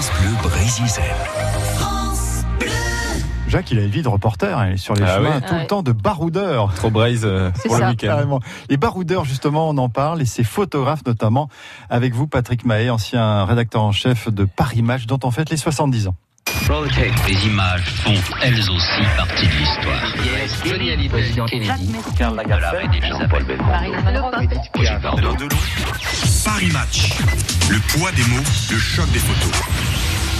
France Bleu Brésil. Jacques, il a une vie de reporter, hein, il est sur les Ah chemins oui. tout le temps de baroudeur. Trop braise euh, C'est pour le week-end. Carrément. Les baroudeurs, justement, on en parle, et ces photographes notamment, avec vous, Patrick Mahé, ancien rédacteur en chef de Paris Match, dont on fête les 70 ans. Les images font elles aussi partie de l'histoire. Johnny Hallyday, président Kennedy, Karl Lagerfeld Jean-Paul. Paris Match. Le poids des mots, le choc des photos.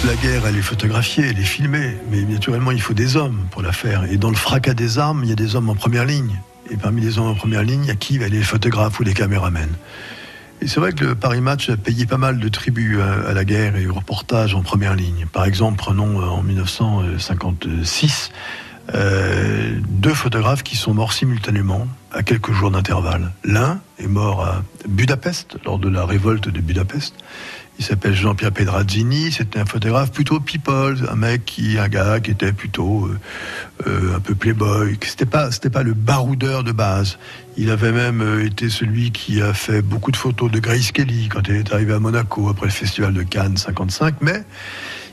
La guerre, elle est photographiée, elle est filmée, mais naturellement, il faut des hommes pour la faire. Et dans le fracas des armes, il y a des hommes en première ligne. Et parmi les hommes en première ligne, il y a qui? Ben, Les photographes ou les caméramens. Et c'est vrai que le Paris Match a payé pas mal de tribut à, à la guerre et au reportage en première ligne. Par exemple, prenons euh, en 1956 euh, deux photographes qui sont morts simultanément à quelques jours d'intervalle. L'un est mort à Budapest lors de la révolte de Budapest. Il s'appelle Jean-Pierre Pedrazzini. C'était un photographe plutôt people, un mec qui, un gars qui était plutôt euh, euh, un peu playboy. C'était pas, c'était pas le baroudeur de base. Il avait même été celui qui a fait beaucoup de photos de Grace Kelly quand elle est arrivée à Monaco après le festival de Cannes 55. Mais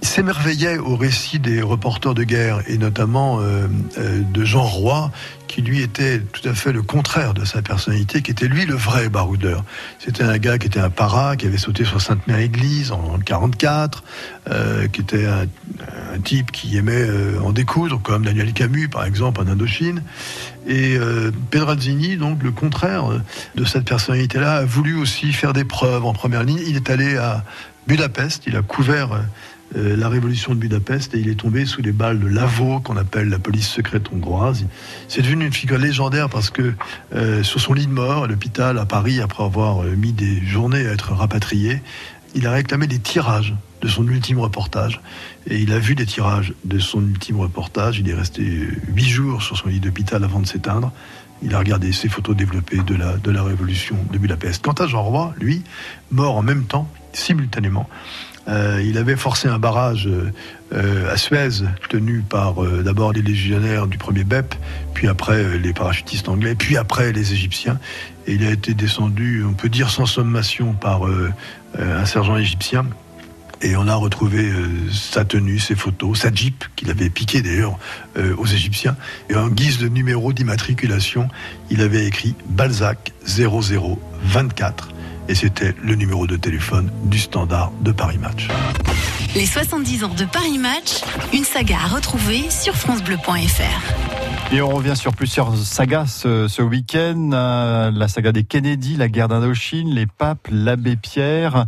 il s'émerveillait au récit des reporters de guerre et notamment euh, euh, de Jean Roy, qui lui était tout à fait le contraire de sa personnalité, qui était lui le vrai baroudeur. C'était un gars qui était un para, qui avait sauté sur Sainte-Mère-Église en 44, euh, qui était un, type qui aimait en découdre, comme Daniel Camus par exemple en Indochine. Et Pedrazzini, donc le contraire de cette personnalité-là, a voulu aussi faire des preuves en première ligne. Il est allé à Budapest, il a couvert euh, la révolution de Budapest et il est tombé sous les balles de l'AVO, qu'on appelle la police secrète hongroise. C'est devenu une figure légendaire parce que euh, sur son lit de mort à l'hôpital à Paris, après avoir euh, mis des journées à être rapatrié, il a réclamé des tirages de son ultime reportage. Et il a vu des tirages de son ultime reportage. Il est resté huit jours sur son lit d'hôpital avant de s'éteindre. Il a regardé ses photos développées de la, de la révolution de Budapest. Quant à Jean Roy, lui, mort en même temps, simultanément, euh, il avait forcé un barrage euh, à Suez, tenu par euh, d'abord les légionnaires du premier BEP, puis après les parachutistes anglais, puis après les Égyptiens. Et il a été descendu, on peut dire sans sommation, par un sergent égyptien. Et on a retrouvé sa tenue, ses photos, sa Jeep, qu'il avait piqué d'ailleurs aux Égyptiens. Et en guise de numéro d'immatriculation, il avait écrit Balzac 0024. Et c'était le numéro de téléphone du standard de Paris Match. Les 70 ans de Paris Match, une saga à retrouver sur francebleu.fr. Et on revient sur plusieurs sagas ce, ce week-end. Euh, la saga des Kennedy, la guerre d'Indochine, les papes, l'abbé Pierre,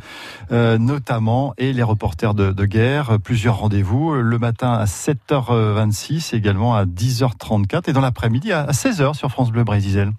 euh, notamment, et les reporters de, de guerre. Plusieurs rendez-vous. Le matin à 7h26, également à 10h34, et dans l'après-midi à 16h sur France Bleu Brésil.